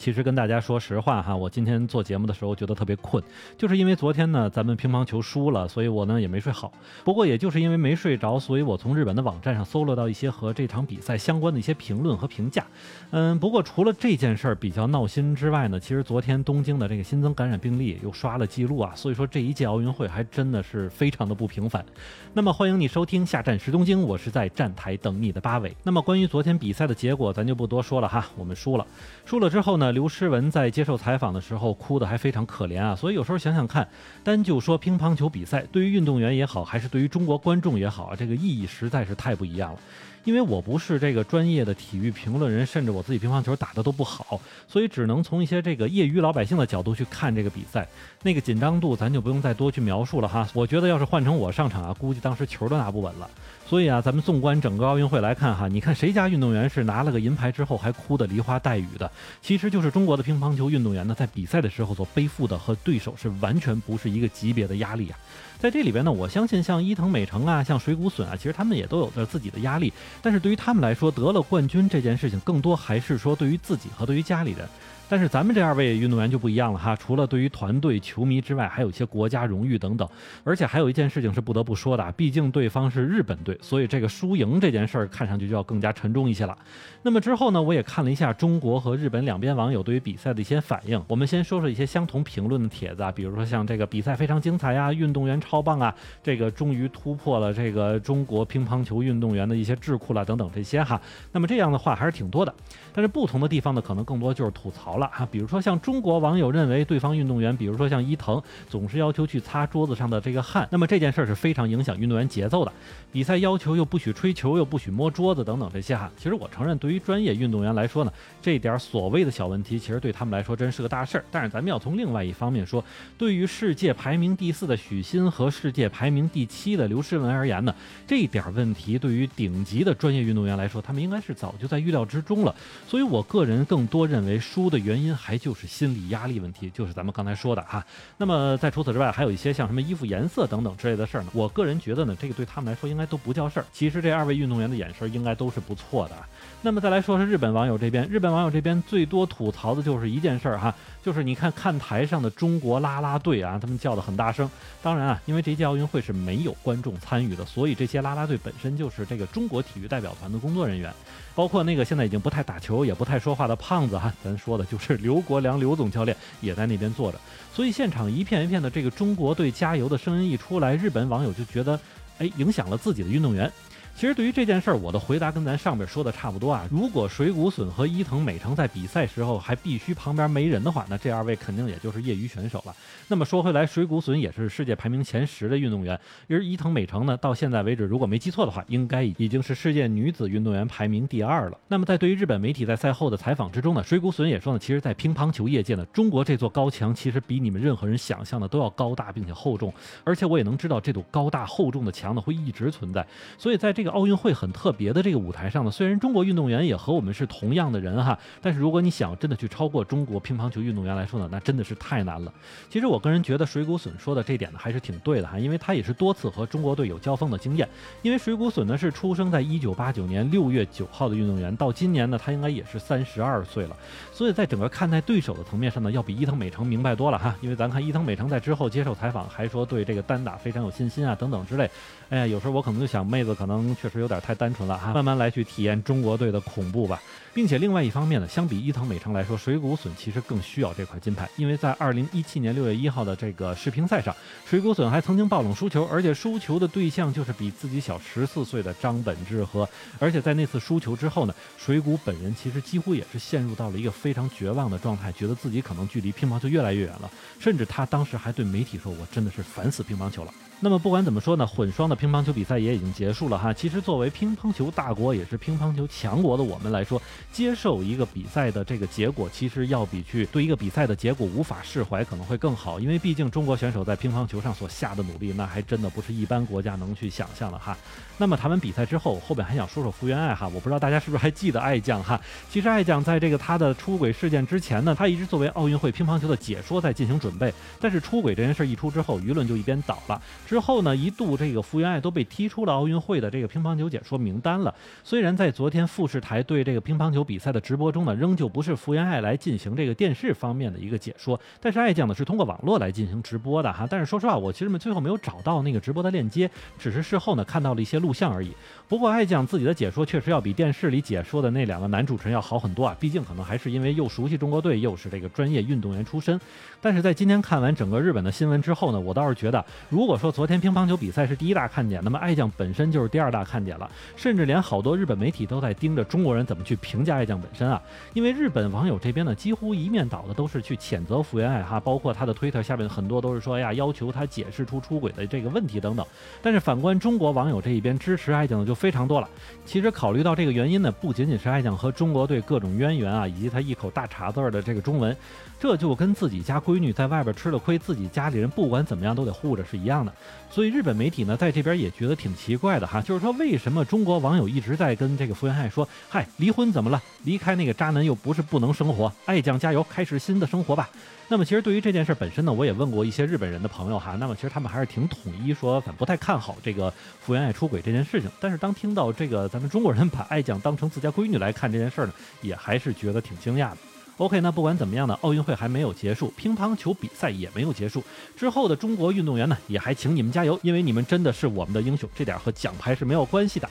其实跟大家说实话哈，我今天做节目的时候觉得特别困，就是因为昨天呢咱们乒乓球输了，所以我呢也没睡好。不过也就是因为没睡着，所以我从日本的网站上搜罗到一些和这场比赛相关的一些评论和评价。嗯，不过除了这件事儿比较闹心之外呢，其实昨天东京的这个新增感染病例又刷了记录啊，所以说这一届奥运会还真的是非常的不平凡。那么欢迎你收听下站时东京，我是在站台等你的八尾。那么关于昨天比赛的结果，咱就不多说了哈，我们输了。输了之后呢，刘诗雯在接受采访的时候哭得还非常可怜啊。所以有时候想想看，单就说乒乓球比赛，对于运动员也好，还是对于中国观众也好啊，这个意义实在是太不一样了。因为我不是这个专业的体育评论人，甚至我自己乒乓球打得都不好，所以只能从一些这个业余老百姓的角度去看这个比赛。那个紧张度咱就不用再多去描述了哈。我觉得要是换成我上场啊，估计当时球都拿不稳了。所以啊，咱们纵观整个奥运会来看哈，你看谁家运动员是拿了个银牌之后还哭得梨花带雨的？其实就是中国的乒乓球运动员呢，在比赛的时候所背负的和对手是完全不是一个级别的压力啊。在这里边呢，我相信像伊藤美诚啊，像水谷隼啊，其实他们也都有着自己的压力。但是对于他们来说，得了冠军这件事情，更多还是说对于自己和对于家里人。但是咱们这二位运动员就不一样了哈，除了对于团队、球迷之外，还有一些国家荣誉等等。而且还有一件事情是不得不说的，毕竟对方是日本队，所以这个输赢这件事儿看上去就要更加沉重一些了。那么之后呢，我也看了一下中国和日本两边网友对于比赛的一些反应。我们先说说一些相同评论的帖子啊，比如说像这个比赛非常精彩呀，运动员超棒啊，这个终于突破了这个中国乒乓球运动员的一些智库了等等这些哈。那么这样的话还是挺多的，但是不同的地方呢，可能更多就是吐槽了哈。比如说像中国网友认为对方运动员，比如说像伊藤，总是要求去擦桌子上的这个汗，那么这件事儿是非常影响运动员节奏的。比赛要求又不许吹球，又不许摸桌子等等这些哈。其实我承认，对于专业运动员来说呢，这点所谓的小问题，其实对他们来说真是个大事儿。但是咱们要从另外一方面说，对于世界排名第四的许昕和世界排名第七的刘诗雯而言呢，这点问题对于顶级的专业运动员来说，他们应该是早就在预料之中了。所以我个人更多认为输的原原因还就是心理压力问题，就是咱们刚才说的哈。那么在除此之外，还有一些像什么衣服颜色等等之类的事儿呢。我个人觉得呢，这个对他们来说应该都不叫事儿。其实这二位运动员的眼神应该都是不错的。那么再来说说日本网友这边，日本网友这边最多吐槽的就是一件事儿哈，就是你看看台上的中国啦啦队啊，他们叫的很大声。当然啊，因为这届奥运会是没有观众参与的，所以这些啦啦队本身就是这个中国体育代表团的工作人员，包括那个现在已经不太打球也不太说话的胖子哈，咱说的就是刘国梁刘总教练也在那边坐着。所以现场一片一片的这个中国队加油的声音一出来，日本网友就觉得，哎，影响了自己的运动员。其实对于这件事儿，我的回答跟咱上边说的差不多啊。如果水谷隼和伊藤美诚在比赛时候还必须旁边没人的话，那这二位肯定也就是业余选手了。那么说回来，水谷隼也是世界排名前十的运动员，而伊藤美诚呢，到现在为止，如果没记错的话，应该已经是世界女子运动员排名第二了。那么在对于日本媒体在赛后的采访之中呢，水谷隼也说呢，其实，在乒乓球业界呢，中国这座高墙其实比你们任何人想象的都要高大并且厚重，而且我也能知道这堵高大厚重的墙呢会一直存在。所以在这个奥运会很特别的这个舞台上呢，虽然中国运动员也和我们是同样的人哈，但是如果你想真的去超过中国乒乓球运动员来说呢，那真的是太难了。其实我个人觉得水谷隼说的这点呢还是挺对的哈，因为他也是多次和中国队有交锋的经验。因为水谷隼呢是出生在一九八九年六月九号的运动员，到今年呢他应该也是三十二岁了，所以在整个看待对手的层面上呢，要比伊藤美诚明白多了哈。因为咱看伊藤美诚在之后接受采访还说对这个单打非常有信心啊等等之类。哎呀，有时候我可能就想妹子可能确实有点太单纯了哈，慢慢来去体验中国队的恐怖吧。并且另外一方面呢，相比伊藤美诚来说，水谷隼其实更需要这块金牌，因为在二零一七年六月一号的这个世乒赛上，水谷隼还曾经爆冷输球，而且输球的对象就是比自己小十四岁的张本智和。而且在那次输球之后呢，水谷本人其实几乎也是陷入到了一个非常绝望的状态，觉得自己可能距离乒乓球越来越远了，甚至他当时还对媒体说：“我真的是烦死乒乓球了。”那么不管怎么说呢，混双的乒乓球比赛也已经结束了哈。其实作为乒乓球大国，也是乒乓球强国的我们来说，接受一个比赛的这个结果，其实要比去对一个比赛的结果无法释怀可能会更好。因为毕竟中国选手在乒乓球上所下的努力，那还真的不是一般国家能去想象的哈。那么谈完比赛之后，后边还想说说福原爱哈。我不知道大家是不是还记得爱将哈。其实爱将在这个他的出轨事件之前呢，他一直作为奥运会乒乓球的解说在进行准备。但是出轨这件事一出之后，舆论就一边倒了。之后呢，一度这个福原爱都被踢出了奥运会的这个乒乓球解说名单了。虽然在昨天富士台对这个乒乓球比赛的直播中呢，仍旧不是福原爱来进行这个电视方面的一个解说，但是爱将呢是通过网络来进行直播的哈。但是说实话，我其实们最后没有找到那个直播的链接，只是事后呢看到了一些录像而已。不过爱将自己的解说确实要比电视里解说的那两个男主持人要好很多啊，毕竟可能还是因为又熟悉中国队，又是这个专业运动员出身。但是在今天看完整个日本的新闻之后呢，我倒是觉得，如果说从昨天乒乓球比赛是第一大看点，那么爱将本身就是第二大看点了，甚至连好多日本媒体都在盯着中国人怎么去评价爱将本身啊，因为日本网友这边呢，几乎一面倒的都是去谴责福原爱哈，包括他的推特下面很多都是说呀，要求他解释出出轨的这个问题等等。但是反观中国网友这一边支持爱将的就非常多了。其实考虑到这个原因呢，不仅仅是爱将和中国队各种渊源啊，以及他一口大碴子的这个中文，这就跟自己家闺女在外边吃了亏，自己家里人不管怎么样都得护着是一样的。所以日本媒体呢，在这边也觉得挺奇怪的哈，就是说为什么中国网友一直在跟这个福原爱说，嗨，离婚怎么了？离开那个渣男又不是不能生活，爱将加油，开始新的生活吧。那么其实对于这件事本身呢，我也问过一些日本人的朋友哈，那么其实他们还是挺统一说，反不太看好这个福原爱出轨这件事情。但是当听到这个咱们中国人把爱将当成自家闺女来看这件事呢，也还是觉得挺惊讶的。OK，那不管怎么样呢，奥运会还没有结束，乒乓球比赛也没有结束。之后的中国运动员呢，也还请你们加油，因为你们真的是我们的英雄，这点和奖牌是没有关系的。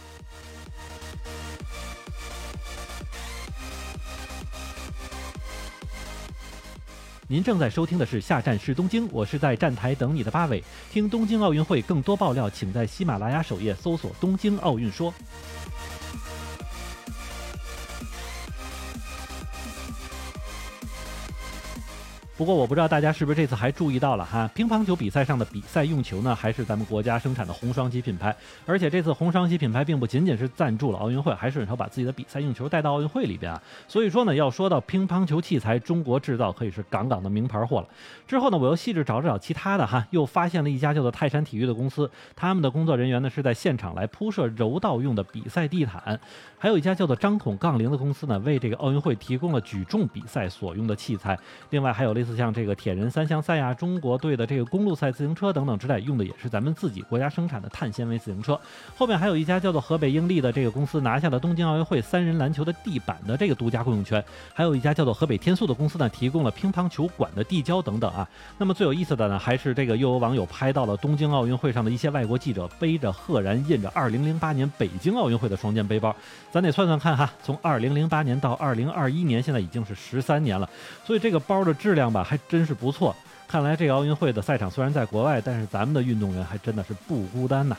您正在收听的是下站是东京，我是在站台等你的八尾。听东京奥运会更多爆料，请在喜马拉雅首页搜索“东京奥运说”。不过我不知道大家是不是这次还注意到了哈，乒乓球比赛上的比赛用球呢，还是咱们国家生产的红双喜品牌。而且这次红双喜品牌并不仅仅是赞助了奥运会，还顺手把自己的比赛用球带到奥运会里边啊。所以说呢，要说到乒乓球器材，中国制造可以是杠杠的名牌货了。之后呢，我又细致找了。找其他的哈，又发现了。一家叫做泰山体育的公司，他们的工作人员呢是在现场来铺设柔道用的比赛地毯。还有一家叫做张孔杠铃的公司呢，为这个奥运会提供了。举重比赛所用的器材。另外还有类似。像这个铁人三项赛呀，中国队的这个公路赛自行车等等之类，用的也是咱们自己国家生产的碳纤维自行车。后面还有一家叫做河北英利的这个公司，拿下了东京奥运会三人篮球的地板的这个独家供应权。还有一家叫做河北天素的公司呢，提供了乒乓球馆的地胶等等啊。那么最有意思的呢，还是这个又有网友拍到了东京奥运会上的一些外国记者背着赫然印着2008年北京奥运会的双肩背包。咱得算算看哈，从2008年到2021年，现在已经是十三年了，所以这个包的质量吧。还真是不错，看来这个奥运会的赛场虽然在国外，但是咱们的运动员还真的是不孤单呐。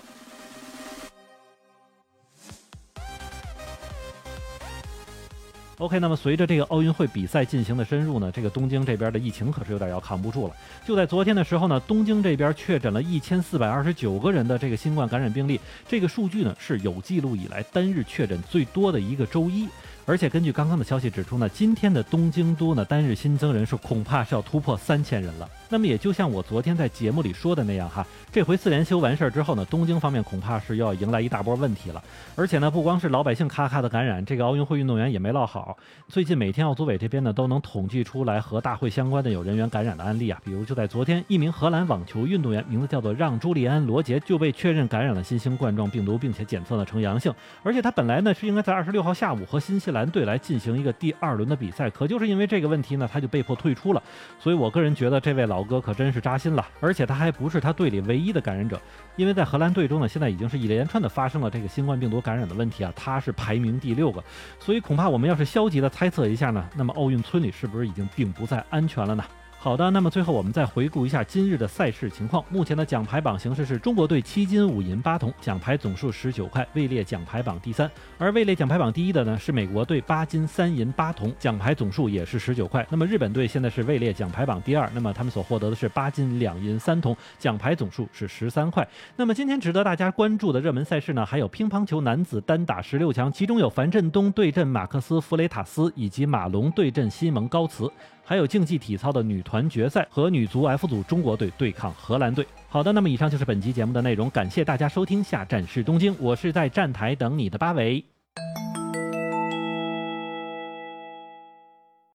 OK，那么随着这个奥运会比赛进行的深入呢，这个东京这边的疫情可是有点要扛不住了。就在昨天的时候呢，东京这边确诊了一千四百二十九个人的这个新冠感染病例，这个数据呢是有记录以来单日确诊最多的一个周一。而且根据刚刚的消息指出呢，今天的东京都呢单日新增人数恐怕是要突破三千人了。那么也就像我昨天在节目里说的那样哈，这回四连休完事儿之后呢，东京方面恐怕是要迎来一大波问题了。而且呢，不光是老百姓咔咔的感染，这个奥运会运动员也没落好。最近每天奥组委这边呢都能统计出来和大会相关的有人员感染的案例啊，比如就在昨天，一名荷兰网球运动员，名字叫做让朱利安·罗杰，就被确认感染了新型冠状病毒，并且检测呢呈阳性。而且他本来呢是应该在二十六号下午和新西兰队来进行一个第二轮的比赛，可就是因为这个问题呢，他就被迫退出了。所以我个人觉得这位老。老哥可真是扎心了，而且他还不是他队里唯一的感染者，因为在荷兰队中呢，现在已经是一连串的发生了这个新冠病毒感染的问题啊，他是排名第六个，所以恐怕我们要是消极的猜测一下呢，那么奥运村里是不是已经并不再安全了呢？好的，那么最后我们再回顾一下今日的赛事情况。目前的奖牌榜形式是中国队七金五银八铜，奖牌总数十九块，位列奖牌榜第三。而位列奖牌榜第一的呢是美国队八金三银八铜，奖牌总数也是十九块。那么日本队现在是位列奖牌榜第二，那么他们所获得的是八金两银三铜，奖牌总数是十三块。那么今天值得大家关注的热门赛事呢，还有乒乓球男子单打十六强，其中有樊振东对阵马克思弗雷塔斯，以及马龙对阵西蒙高茨。还有竞技体操的女团决赛和女足 F 组中国队对抗荷兰队。好的，那么以上就是本期节目的内容，感谢大家收听，下站是东京，我是在站台等你的八维。